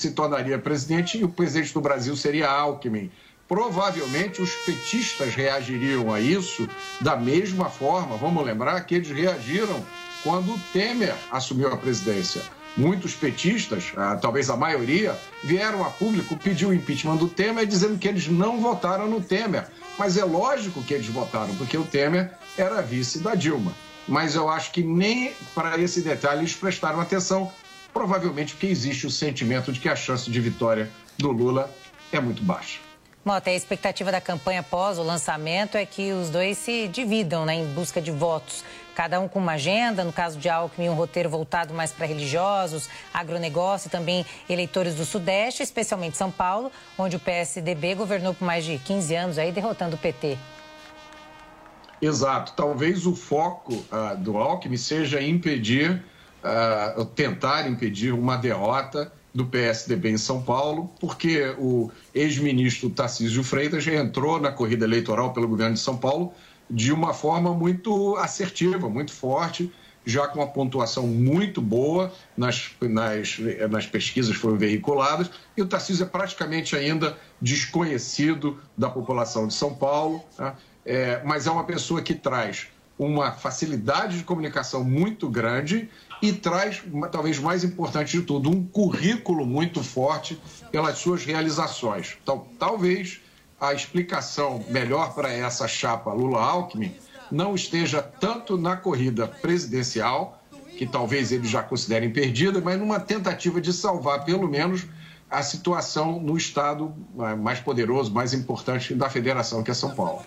se tornaria presidente e o presidente do Brasil seria Alckmin. Provavelmente os petistas reagiriam a isso da mesma forma. Vamos lembrar que eles reagiram quando Temer assumiu a presidência. Muitos petistas, ah, talvez a maioria, vieram a público pedir o impeachment do Temer, dizendo que eles não votaram no Temer. Mas é lógico que eles votaram, porque o Temer era vice da Dilma. Mas eu acho que nem para esse detalhe eles prestaram atenção, provavelmente porque existe o sentimento de que a chance de vitória do Lula é muito baixa. Mota, a expectativa da campanha após o lançamento é que os dois se dividam né, em busca de votos. Cada um com uma agenda, no caso de Alckmin, um roteiro voltado mais para religiosos, agronegócio e também eleitores do Sudeste, especialmente São Paulo, onde o PSDB governou por mais de 15 anos, aí derrotando o PT. Exato. Talvez o foco uh, do Alckmin seja impedir, uh, tentar impedir uma derrota do PSDB em São Paulo, porque o ex-ministro Tarcísio Freitas já entrou na corrida eleitoral pelo governo de São Paulo de uma forma muito assertiva, muito forte, já com uma pontuação muito boa nas, nas, nas pesquisas que foram veiculadas, e o Tarcísio é praticamente ainda desconhecido da população de São Paulo. Né? é, mas é uma pessoa que traz uma facilidade de comunicação muito grande e traz, talvez mais importante de tudo, um currículo muito forte pelas suas realizações. Então, talvez a explicação melhor para essa chapa Lula-Alckmin não esteja tanto na corrida presidencial, que talvez eles já considerem perdida, mas numa tentativa de salvar, pelo menos, a situação no estado eh, mais poderoso, mais importante da federação, que é São Paulo.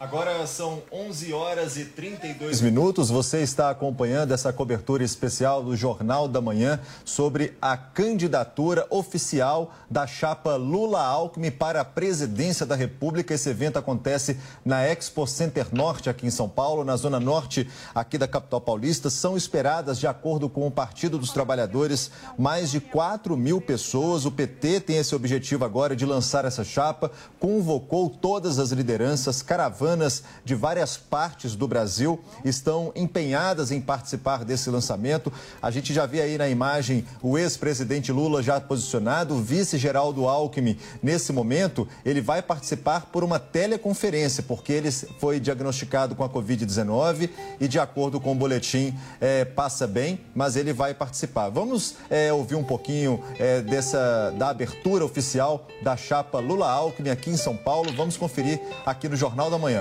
Agora são 11 horas e 32 minutos. Você está acompanhando essa cobertura especial do Jornal da Manhã sobre a candidatura oficial da chapa Lula-Alckmin para a presidência da República. Esse evento acontece na Expo Center Norte, aqui em São Paulo, na zona norte aqui da capital paulista. São esperadas, de acordo com o Partido dos Trabalhadores, mais de 4 mil pessoas. O PT tem esse objetivo agora de lançar essa chapa, convocou todas as lideranças, caravanas caravanas de várias partes do Brasil estão empenhadas em participar desse lançamento. A gente já vê aí na imagem o ex-presidente Lula já posicionado, o vice-geraldo Alckmin. Nesse momento, ele vai participar por uma teleconferência, porque ele foi diagnosticado com a Covid-19 e, de acordo com o boletim, é, passa bem, mas ele vai participar. Vamos é, ouvir um pouquinho é, dessa da abertura oficial da chapa Lula-Alckmin aqui em São Paulo. Vamos conferir aqui no Jornal da Manhã.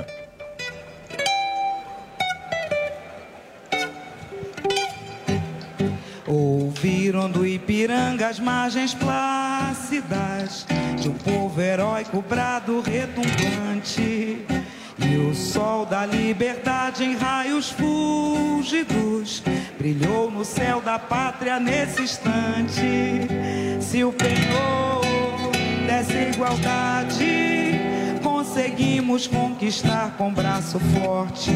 Ouviram do Ipiranga as margens plácidas de um povo heróico brado retumbante. E o sol da liberdade em raios fúlgidos brilhou no céu da pátria nesse instante. Se o penhor dessa igualdade conseguimos conquistar com braço forte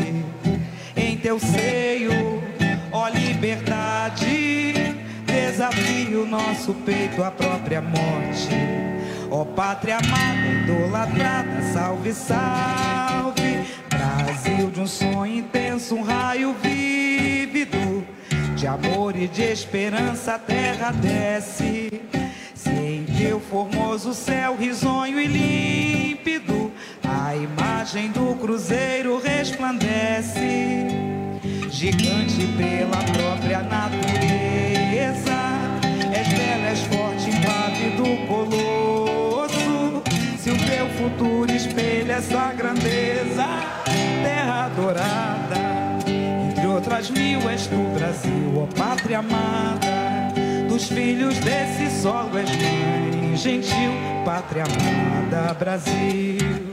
em teu seio, ó liberdade. Desafio nosso peito à própria morte, ó pátria amada, idolatrada, salve, salve. Brasil de um sonho intenso, um raio vívido de amor e de esperança, a terra desce. Se em teu formoso céu risonho e límpido a imagem do cruzeiro resplandece, gigante pela própria natureza. És bela, és forte, impávido colosso. Se o teu futuro espelha essa grandeza, terra adorada, entre outras mil és tu, Brasil, ó pátria amada. Dos filhos desse solo és mãe, gentil, pátria amada, Brasil.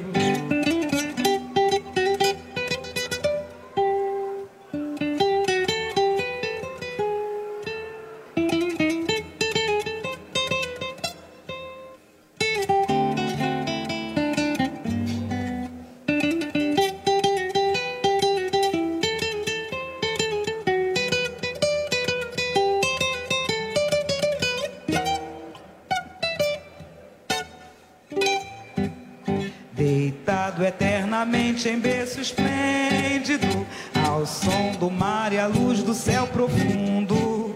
Eternamente em berço esplêndido, ao som do mar e à luz do céu profundo.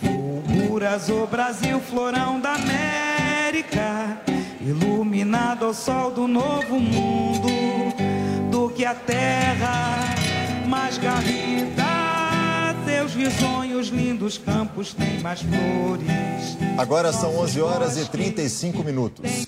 culturas, o Brasil, florão da América, iluminado ao sol do novo mundo, do que a terra mais garrida. Seus risonhos, lindos campos têm mais flores. Agora são 11 horas e 35 minutos.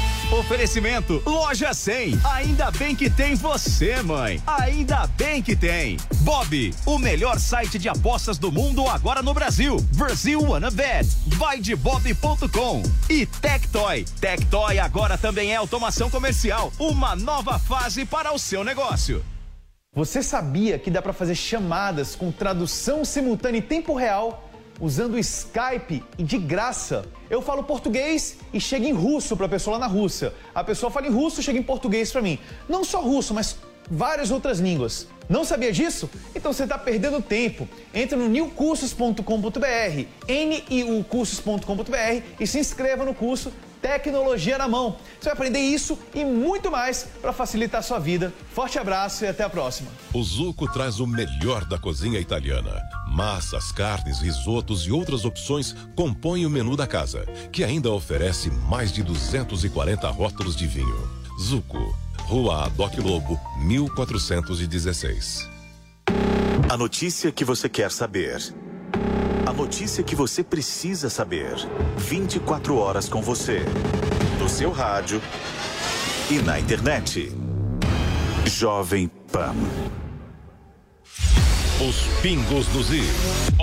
Oferecimento Loja 100. Ainda bem que tem você, mãe. Ainda bem que tem. Bob, o melhor site de apostas do mundo agora no Brasil. Brasil Wanna Bet. Vai de bob.com. E Tectoy. Tectoy agora também é automação comercial. Uma nova fase para o seu negócio. Você sabia que dá para fazer chamadas com tradução simultânea em tempo real usando o Skype e de graça? Eu falo português e chega em russo para a pessoa lá na Rússia. A pessoa fala em russo chega em português para mim. Não só russo, mas várias outras línguas. Não sabia disso? Então você está perdendo tempo. Entre no newcursos.com.br, niucursos.com.br e se inscreva no curso Tecnologia na Mão. Você vai aprender isso e muito mais para facilitar a sua vida. Forte abraço e até a próxima. O Zuco traz o melhor da cozinha italiana. Massas, carnes, risotos e outras opções compõem o menu da casa, que ainda oferece mais de 240 rótulos de vinho. Zuco, Rua Adoc Lobo, 1416. A notícia que você quer saber. Notícia que você precisa saber. 24 horas com você. No seu rádio e na internet. Jovem Pan. Os pingos nos is.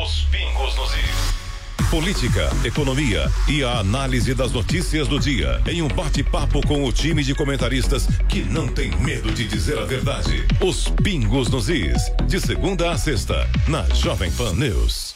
Os pingos nos is. Política, economia e a análise das notícias do dia em um bate-papo com o time de comentaristas que não tem medo de dizer a verdade. Os pingos nos is. De segunda a sexta, na Jovem Pan News.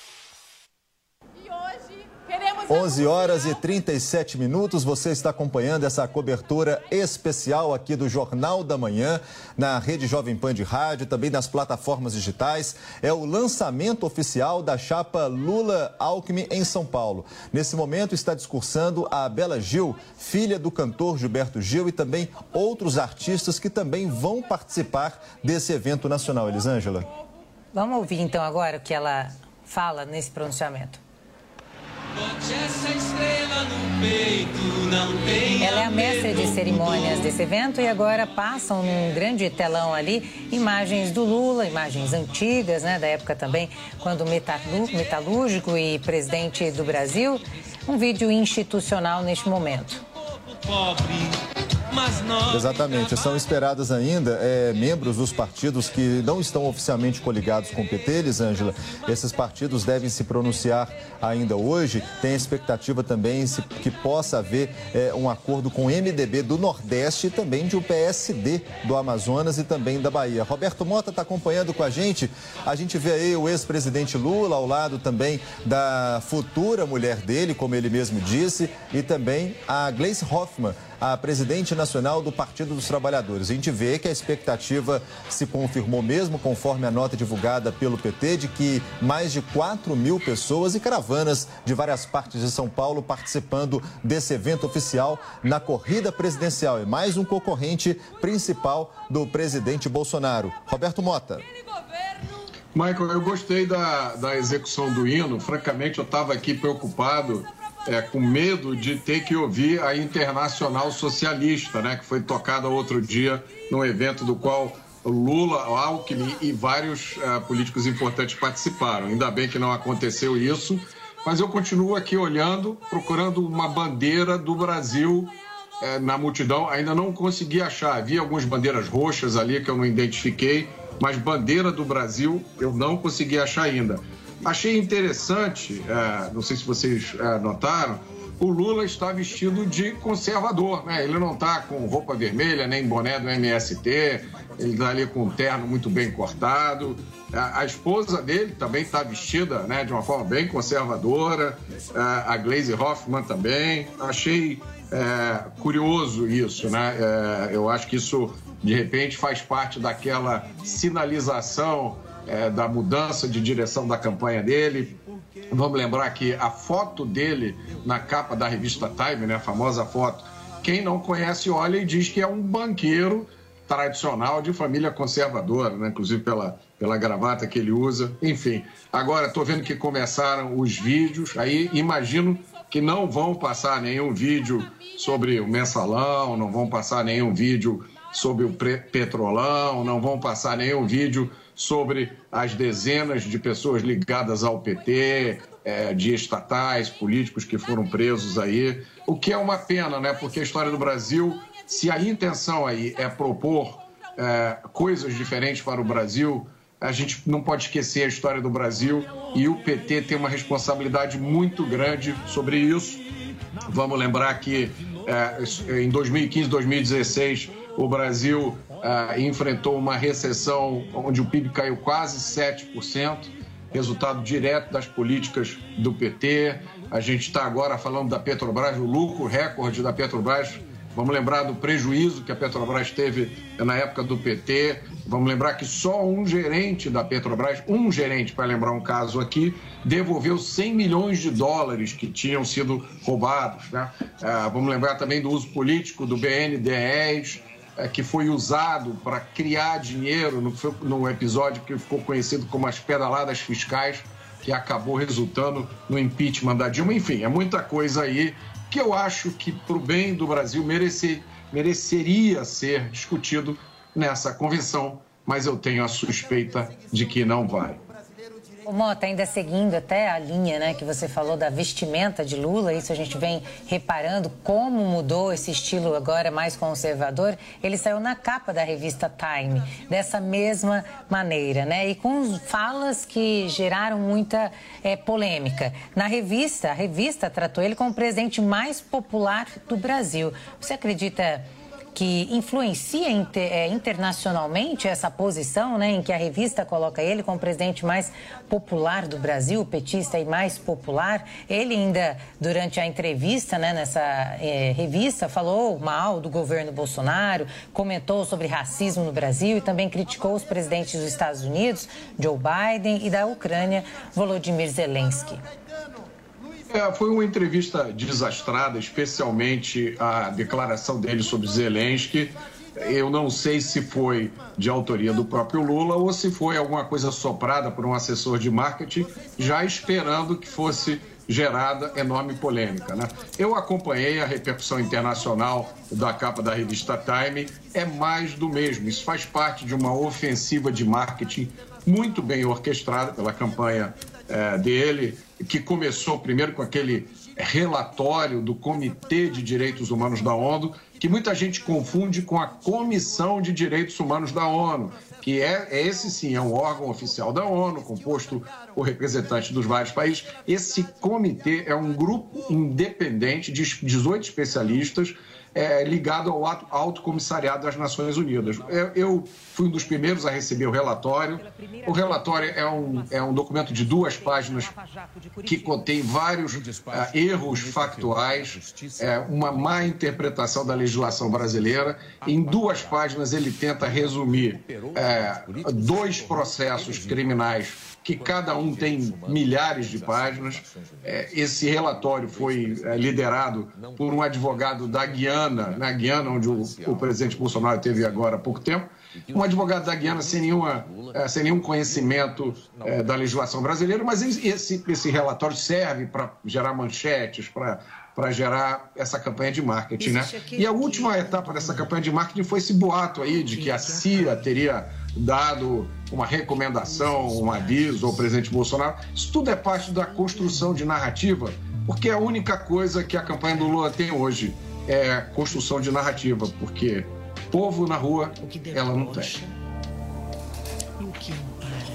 11 horas e 37 minutos. Você está acompanhando essa cobertura especial aqui do Jornal da Manhã, na Rede Jovem Pan de Rádio, também nas plataformas digitais. É o lançamento oficial da chapa Lula-Alckmin em São Paulo. Nesse momento está discursando a Bela Gil, filha do cantor Gilberto Gil, e também outros artistas que também vão participar desse evento nacional. Elisângela. Vamos ouvir então agora o que ela fala nesse pronunciamento. Ela é a mestre de cerimônias desse evento e agora passam num grande telão ali imagens do Lula, imagens antigas, né, da época também, quando metalúrgico e presidente do Brasil. Um vídeo institucional neste momento. Pobre. Exatamente. São esperadas ainda é, membros dos partidos que não estão oficialmente coligados com o PT, Elisângela. Esses partidos devem se pronunciar ainda hoje. Tem a expectativa também se, que possa haver é, um acordo com o MDB do Nordeste e também de o PSD do Amazonas e também da Bahia. Roberto Mota está acompanhando com a gente. A gente vê aí o ex-presidente Lula ao lado também da futura mulher dele, como ele mesmo disse, e também a Gleice Hoffmann a presidente nacional do Partido dos Trabalhadores. A gente vê que a expectativa se confirmou mesmo, conforme a nota divulgada pelo PT, de que mais de 4 mil pessoas e caravanas de várias partes de São Paulo participando desse evento oficial na corrida presidencial. E mais um concorrente principal do presidente Bolsonaro. Roberto Mota. Michael, eu gostei da, da execução do hino. Francamente, eu estava aqui preocupado é, com medo de ter que ouvir a Internacional Socialista, né, que foi tocada outro dia num evento do qual Lula, Alckmin e vários uh, políticos importantes participaram. Ainda bem que não aconteceu isso, mas eu continuo aqui olhando, procurando uma bandeira do Brasil uh, na multidão. Ainda não consegui achar. Havia algumas bandeiras roxas ali que eu não identifiquei, mas bandeira do Brasil eu não consegui achar ainda. Achei interessante, é, não sei se vocês é, notaram, o Lula está vestido de conservador, né? Ele não está com roupa vermelha, nem boné do MST, ele está ali com um terno muito bem cortado. A, a esposa dele também está vestida né, de uma forma bem conservadora, é, a Glaze Hoffman também. Achei é, curioso isso, né? É, eu acho que isso de repente faz parte daquela sinalização é, da mudança de direção da campanha dele. Vamos lembrar que a foto dele na capa da revista Time, né, a famosa foto, quem não conhece olha e diz que é um banqueiro tradicional de família conservadora, né? inclusive pela, pela gravata que ele usa. Enfim, agora estou vendo que começaram os vídeos, aí imagino que não vão passar nenhum vídeo sobre o mensalão, não vão passar nenhum vídeo sobre o petrolão, não vão passar nenhum vídeo sobre as dezenas de pessoas ligadas ao PT, é, de estatais, políticos que foram presos aí, o que é uma pena, né? Porque a história do Brasil se a intenção aí é propor é, coisas diferentes para o Brasil, a gente não pode esquecer a história do Brasil e o PT tem uma responsabilidade muito grande sobre isso. Vamos lembrar que é, em 2015, 2016, o Brasil é, enfrentou uma recessão onde o PIB caiu quase 7%, resultado direto das políticas do PT. A gente está agora falando da Petrobras, o lucro recorde da Petrobras Vamos lembrar do prejuízo que a Petrobras teve na época do PT. Vamos lembrar que só um gerente da Petrobras, um gerente, para lembrar um caso aqui, devolveu 100 milhões de dólares que tinham sido roubados. Né? Ah, vamos lembrar também do uso político do BNDES, que foi usado para criar dinheiro no, no episódio que ficou conhecido como as pedaladas fiscais, que acabou resultando no impeachment da Dilma. Enfim, é muita coisa aí que eu acho que, para o bem do Brasil, merece, mereceria ser discutido nessa convenção, mas eu tenho a suspeita de que não vai. O Mota, ainda seguindo até a linha né, que você falou da vestimenta de Lula, isso a gente vem reparando como mudou esse estilo agora mais conservador. Ele saiu na capa da revista Time, dessa mesma maneira, né? E com falas que geraram muita é, polêmica. Na revista, a revista tratou ele como o presidente mais popular do Brasil. Você acredita que influencia é, internacionalmente essa posição, né, em que a revista coloca ele como presidente mais popular do Brasil, petista e mais popular. Ele ainda, durante a entrevista né, nessa é, revista, falou mal do governo Bolsonaro, comentou sobre racismo no Brasil e também criticou os presidentes dos Estados Unidos, Joe Biden, e da Ucrânia, Volodymyr Zelensky. É, foi uma entrevista desastrada, especialmente a declaração dele sobre Zelensky. Eu não sei se foi de autoria do próprio Lula ou se foi alguma coisa soprada por um assessor de marketing, já esperando que fosse gerada enorme polêmica. Né? Eu acompanhei a repercussão internacional da capa da revista Time, é mais do mesmo. Isso faz parte de uma ofensiva de marketing muito bem orquestrada pela campanha é, dele, que começou primeiro com aquele relatório do Comitê de Direitos Humanos da ONU, que muita gente confunde com a Comissão de Direitos Humanos da ONU, que é, é esse sim é um órgão oficial da ONU, composto por representantes dos vários países. Esse comitê é um grupo independente de 18 especialistas é, ligado ao Alto Comissariado das Nações Unidas. Eu, eu, fui um dos primeiros a receber o relatório. O relatório é um, é um documento de duas páginas que contém vários é, erros factuais, é, uma má interpretação da legislação brasileira. Em duas páginas, ele tenta resumir é, dois processos criminais que cada um tem milhares de páginas. É, esse relatório foi é, liderado por um advogado da Guiana, na Guiana, onde o, o presidente Bolsonaro teve agora há pouco tempo, um advogado da Guiana sem, nenhuma, é, sem nenhum conhecimento da legislação brasileira, mas esse, esse relatório serve para gerar manchetes, para para gerar essa campanha de marketing, né? E a última etapa dessa campanha de marketing foi esse boato aí de que a CIA teria dado uma recomendação, um aviso ao presidente Bolsonaro. Isso tudo é parte da construção de narrativa, porque é a única coisa que a campanha do Lula tem hoje é construção de narrativa, porque povo na rua ela não tem.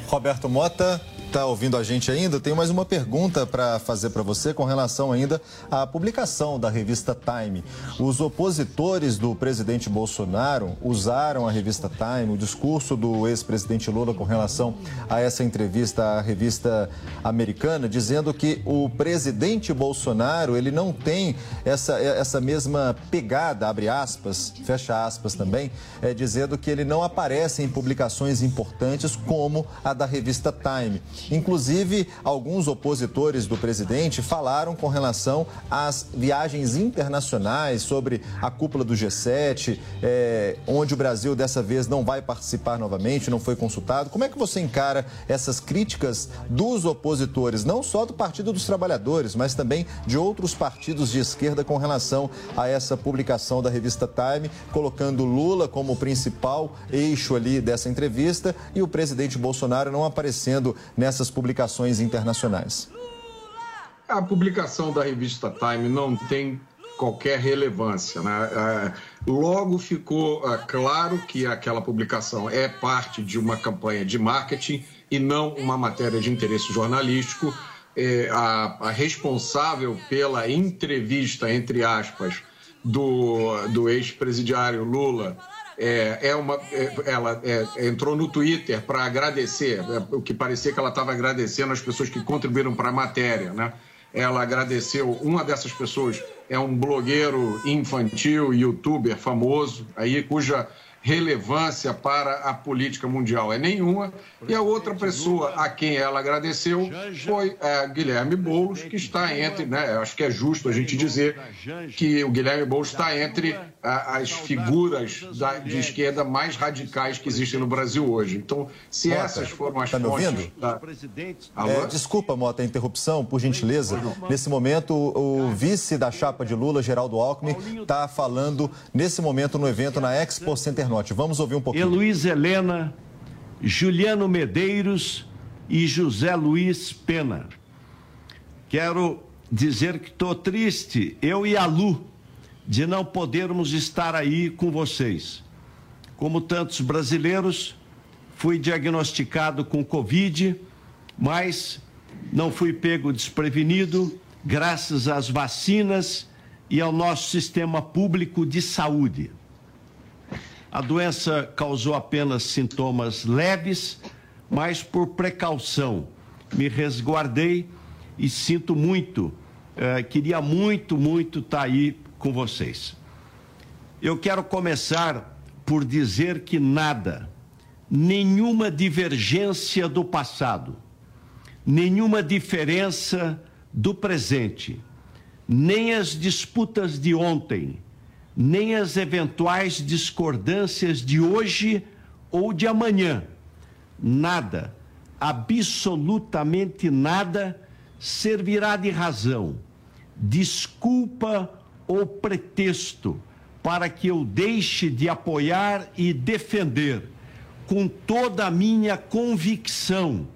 Roberto Mota, está ouvindo a gente ainda, tenho mais uma pergunta para fazer para você com relação ainda à publicação da revista Time. Os opositores do presidente Bolsonaro usaram a revista Time, o discurso do ex-presidente Lula com relação a essa entrevista à revista americana, dizendo que o presidente Bolsonaro ele não tem essa, essa mesma pegada, abre aspas, fecha aspas também, é, dizendo que ele não aparece em publicações importantes como a da revista Time. Inclusive, alguns opositores do presidente falaram com relação às viagens internacionais, sobre a cúpula do G7, é, onde o Brasil dessa vez não vai participar novamente, não foi consultado. Como é que você encara essas críticas dos opositores, não só do Partido dos Trabalhadores, mas também de outros partidos de esquerda com relação a essa publicação da revista Time, colocando Lula como principal eixo ali dessa entrevista e o presidente Bolsonaro não aparecendo nessas publicações internacionais? A publicação da revista Time não tem qualquer relevância. Né? É, logo ficou é, claro que aquela publicação é parte de uma campanha de marketing e não uma matéria de interesse jornalístico. É, a, responsável pela entrevista, entre aspas, do, do ex-presidiário Lula é, é uma, é, ela é, entrou no Twitter para agradecer, é, o que parecia que ela estava agradecendo as pessoas que contribuíram para a matéria, né? Ela agradeceu, uma dessas pessoas é um blogueiro infantil, youtuber famoso, aí cuja relevância para a política mundial é nenhuma. E a outra pessoa a quem ela agradeceu foi é, Guilherme Boulos, que está entre, né, acho que é justo a gente dizer que o Guilherme Boulos está entre a, as figuras da, de esquerda mais radicais que existem no Brasil hoje. Então, se Mota, essas foram as tá fontes... Da... É, desculpa, Mota, a interrupção, por gentileza. Nesse momento, o vice da chapa de Lula, Geraldo Alckmin, está falando nesse momento no evento na Expo Center Norte. Vamos ouvir um pouquinho. Heloís Helena, Juliano Medeiros e José Luiz Pena. Quero dizer que estou triste, eu e a Lu, de não podermos estar aí com vocês. Como tantos brasileiros, fui diagnosticado com Covid, mas não fui pego desprevenido, graças às vacinas e ao nosso sistema público de saúde. A doença causou apenas sintomas leves, mas por precaução me resguardei e sinto muito, eh, queria muito, muito estar tá aí com vocês. Eu quero começar por dizer que nada, nenhuma divergência do passado, nenhuma diferença do presente, nem as disputas de ontem, nem as eventuais discordâncias de hoje ou de amanhã. Nada, absolutamente nada, servirá de razão, desculpa ou pretexto para que eu deixe de apoiar e defender com toda a minha convicção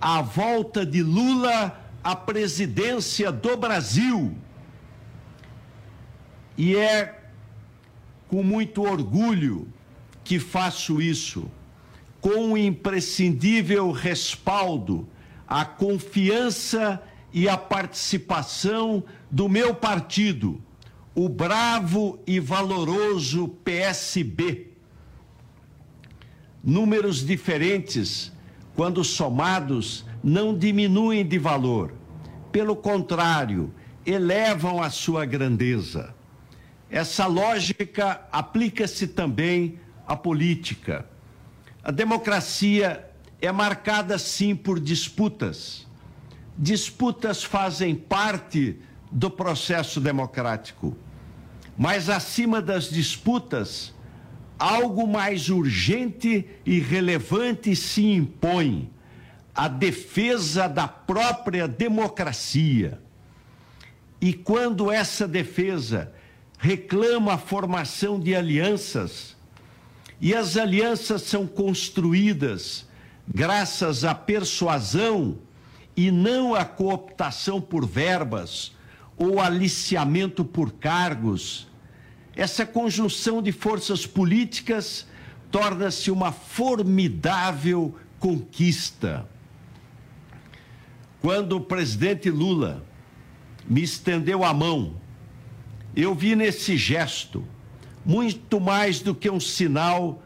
a volta de Lula à presidência do Brasil. E é com muito orgulho que faço isso, com o imprescindível respaldo, a confiança e a participação do meu partido, o bravo e valoroso PSB. Números diferentes, quando somados, não diminuem de valor. Pelo contrário, elevam a sua grandeza. Essa lógica aplica-se também à política. A democracia é marcada, sim, por disputas. Disputas fazem parte do processo democrático. Mas, acima das disputas, algo mais urgente e relevante se impõe: a defesa da própria democracia. E quando essa defesa reclama a formação de alianças, e as alianças são construídas graças à persuasão e não à cooptação por verbas ou aliciamento por cargos. Essa conjunção de forças políticas torna-se uma formidável conquista. quando o presidente Lula me estendeu a mão, eu vi nesse gesto muito mais do que um sinal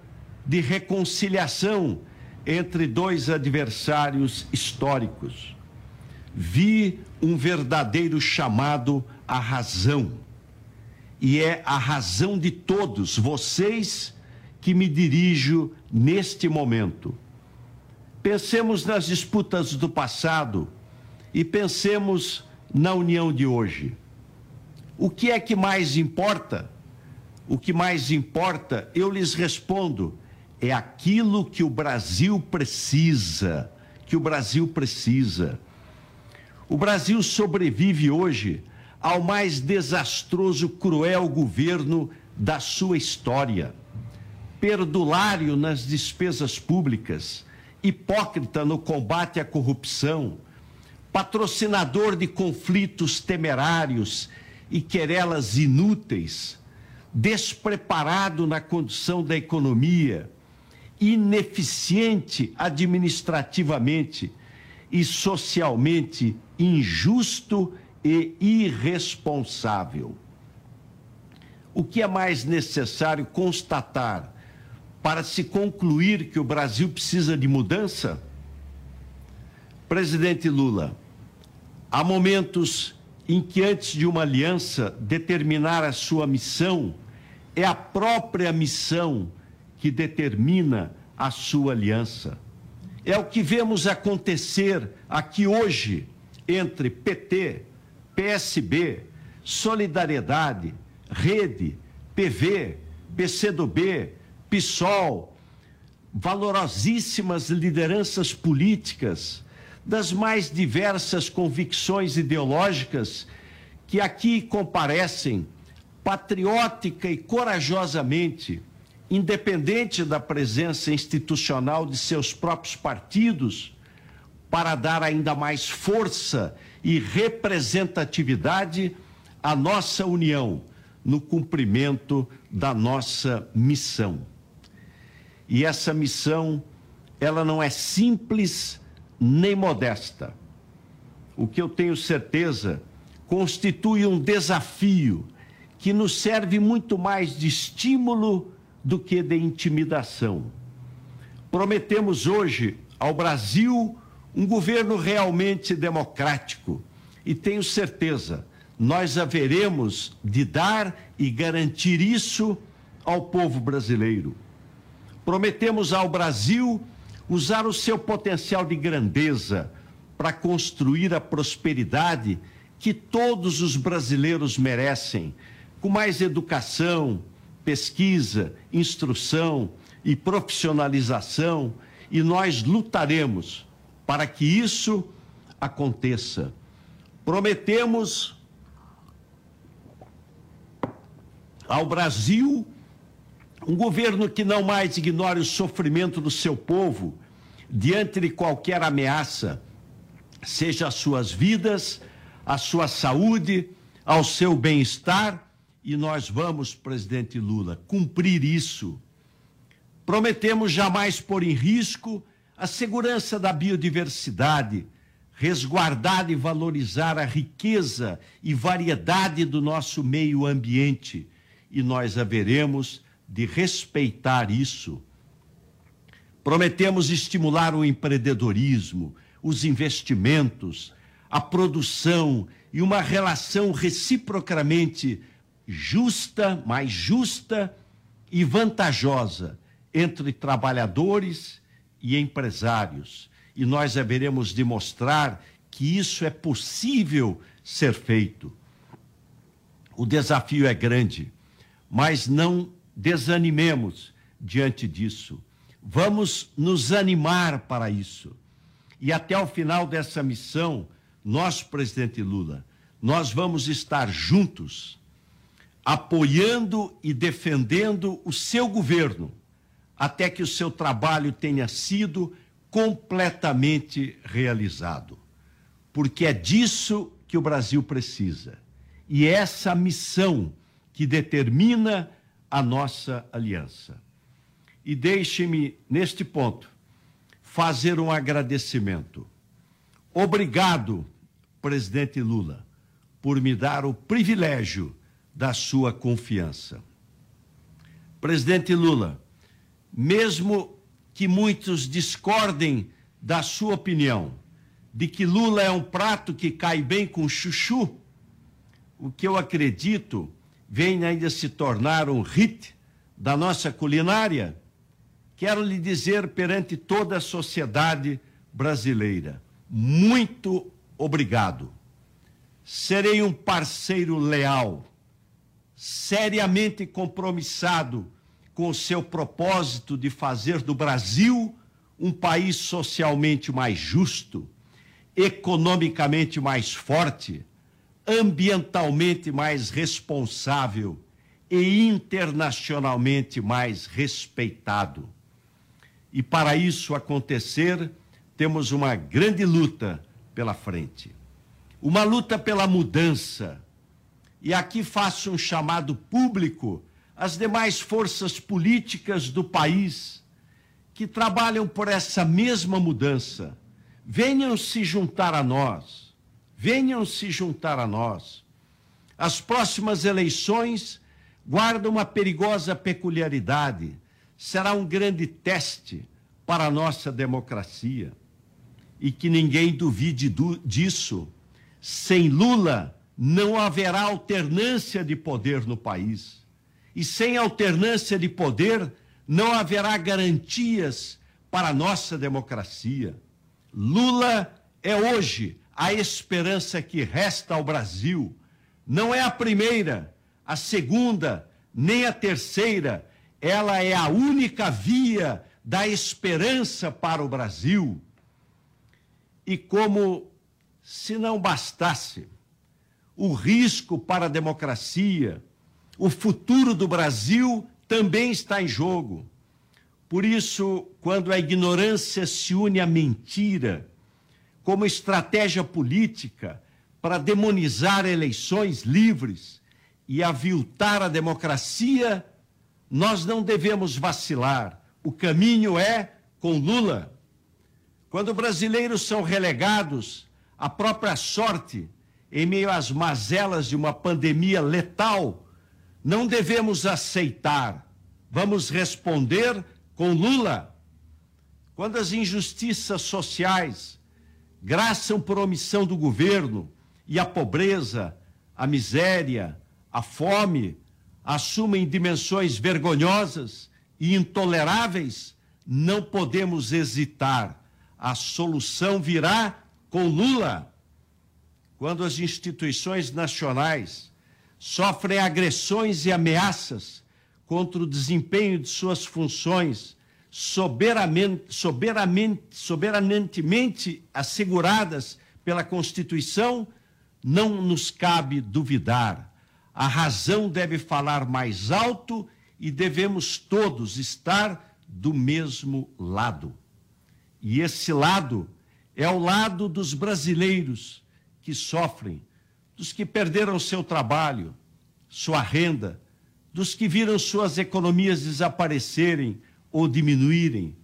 de reconciliação entre dois adversários históricos. Vi um verdadeiro chamado à razão. E é a razão de todos vocês que me dirijo neste momento. Pensemos nas disputas do passado e pensemos na união de hoje. O que é que mais importa? O que mais importa, eu lhes respondo, é aquilo que o Brasil precisa, que o Brasil precisa. O Brasil sobrevive hoje ao mais desastroso, cruel governo da sua história. Perdulário nas despesas públicas, hipócrita no combate à corrupção, patrocinador de conflitos temerários e querelas inúteis, despreparado na condução da economia, ineficiente administrativamente e socialmente injusto e irresponsável. O que é mais necessário constatar para se concluir que o Brasil precisa de mudança? Presidente Lula, há momentos em que, antes de uma aliança determinar a sua missão, é a própria missão que determina a sua aliança. É o que vemos acontecer aqui hoje entre PT, PSB, Solidariedade, Rede, PV, PCdoB, PSOL, valorosíssimas lideranças políticas das mais diversas convicções ideológicas que aqui comparecem patriótica e corajosamente, independente da presença institucional de seus próprios partidos, para dar ainda mais força e representatividade à nossa união no cumprimento da nossa missão. E essa missão, ela não é simples nem modesta. O que eu tenho certeza constitui um desafio que nos serve muito mais de estímulo do que de intimidação. Prometemos hoje ao Brasil um governo realmente democrático e tenho certeza, nós haveremos de dar e garantir isso ao povo brasileiro. Prometemos ao Brasil usar o seu potencial de grandeza para construir a prosperidade que todos os brasileiros merecem, com mais educação, pesquisa, instrução e profissionalização, e nós lutaremos para que isso aconteça. Prometemos ao Brasil um governo que não mais ignore o sofrimento do seu povo diante de qualquer ameaça, seja às suas vidas, à sua saúde, ao seu bem-estar, e nós vamos, presidente Lula, cumprir isso. Prometemos jamais pôr em risco a segurança da biodiversidade, resguardar e valorizar a riqueza e variedade do nosso meio ambiente, e nós haveremos de respeitar isso. Prometemos estimular o empreendedorismo, os investimentos, a produção e uma relação reciprocamente justa, mais justa e vantajosa entre trabalhadores e empresários. E nós haveremos de mostrar que isso é possível ser feito. O desafio é grande, mas não desanimemos diante disso. Vamos nos animar para isso. E até o final dessa missão, nós, presidente Lula, nós vamos estar juntos, apoiando e defendendo o seu governo, até que o seu trabalho tenha sido completamente realizado. Porque é disso que o Brasil precisa. E é essa missão que determina a nossa aliança. E deixe-me, neste ponto, fazer um agradecimento. Obrigado, presidente Lula, por me dar o privilégio da sua confiança. Presidente Lula, mesmo que muitos discordem da sua opinião, de que Lula é um prato que cai bem com chuchu, o que eu acredito vem ainda se tornar um hit da nossa culinária, quero lhe dizer perante toda a sociedade brasileira, muito obrigado. Serei um parceiro leal, seriamente compromissado com o seu propósito de fazer do Brasil um país socialmente mais justo, economicamente mais forte, ambientalmente mais responsável e internacionalmente mais respeitado. E para isso acontecer, temos uma grande luta pela frente. Uma luta pela mudança. E aqui faço um chamado público às demais forças políticas do país que trabalham por essa mesma mudança. Venham se juntar a nós. Venham se juntar a nós. As próximas eleições guardam uma perigosa peculiaridade. Será um grande teste para a nossa democracia e que ninguém duvide do, disso. Sem Lula, não haverá alternância de poder no país. E sem alternância de poder, não haverá garantias para a nossa democracia. Lula é hoje a esperança que resta ao Brasil. Não é a primeira, a segunda, nem a terceira. Ela é a única via da esperança para o Brasil. E como se não bastasse o risco para a democracia, o futuro do Brasil também está em jogo. Por isso, quando a ignorância se une à mentira como estratégia política para demonizar eleições livres e aviltar a democracia, nós não devemos vacilar. O caminho é com Lula. Quando brasileiros são relegados à própria sorte em meio às mazelas de uma pandemia letal, não devemos aceitar. Vamos responder com Lula. Quando as injustiças sociais graçam por omissão do governo e a pobreza, a miséria, a fome assumem dimensões vergonhosas e intoleráveis, não podemos hesitar a solução virá com Lula. Quando as instituições nacionais sofrem agressões e ameaças contra o desempenho de suas funções soberanamente, asseguradas pela Constituição, não nos cabe duvidar. A razão deve falar mais alto e devemos todos estar do mesmo lado. E esse lado é o lado dos brasileiros que sofrem, dos que perderam seu trabalho, sua renda, dos que viram suas economias desaparecerem ou diminuírem,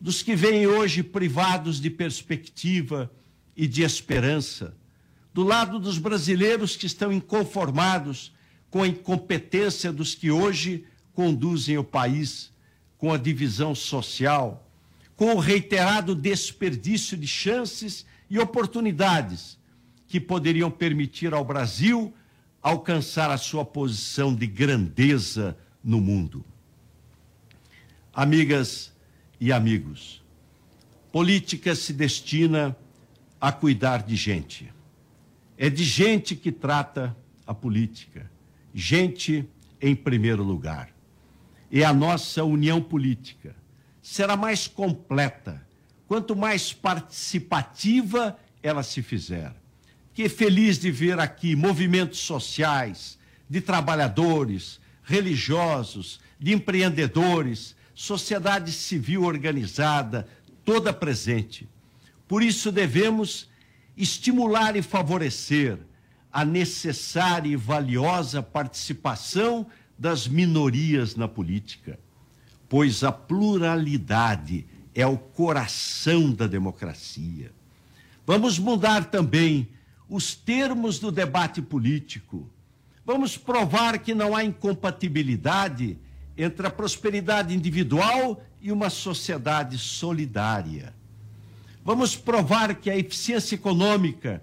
dos que vêm hoje privados de perspectiva e de esperança, do lado dos brasileiros que estão inconformados com a incompetência dos que hoje conduzem o país, com a divisão social, com o reiterado desperdício de chances e oportunidades que poderiam permitir ao Brasil alcançar a sua posição de grandeza no mundo. Amigas e amigos, política se destina a cuidar de gente. É de gente que trata a política. Gente em primeiro lugar. É a nossa união política será mais completa, quanto mais participativa ela se fizer. Que feliz de ver aqui movimentos sociais, de trabalhadores, religiosos, de empreendedores, sociedade civil organizada, toda presente. Por isso devemos estimular e favorecer a necessária e valiosa participação das minorias na política pois a pluralidade é o coração da democracia. Vamos mudar também os termos do debate político. Vamos provar que não há incompatibilidade entre a prosperidade individual e uma sociedade solidária. Vamos provar que a eficiência econômica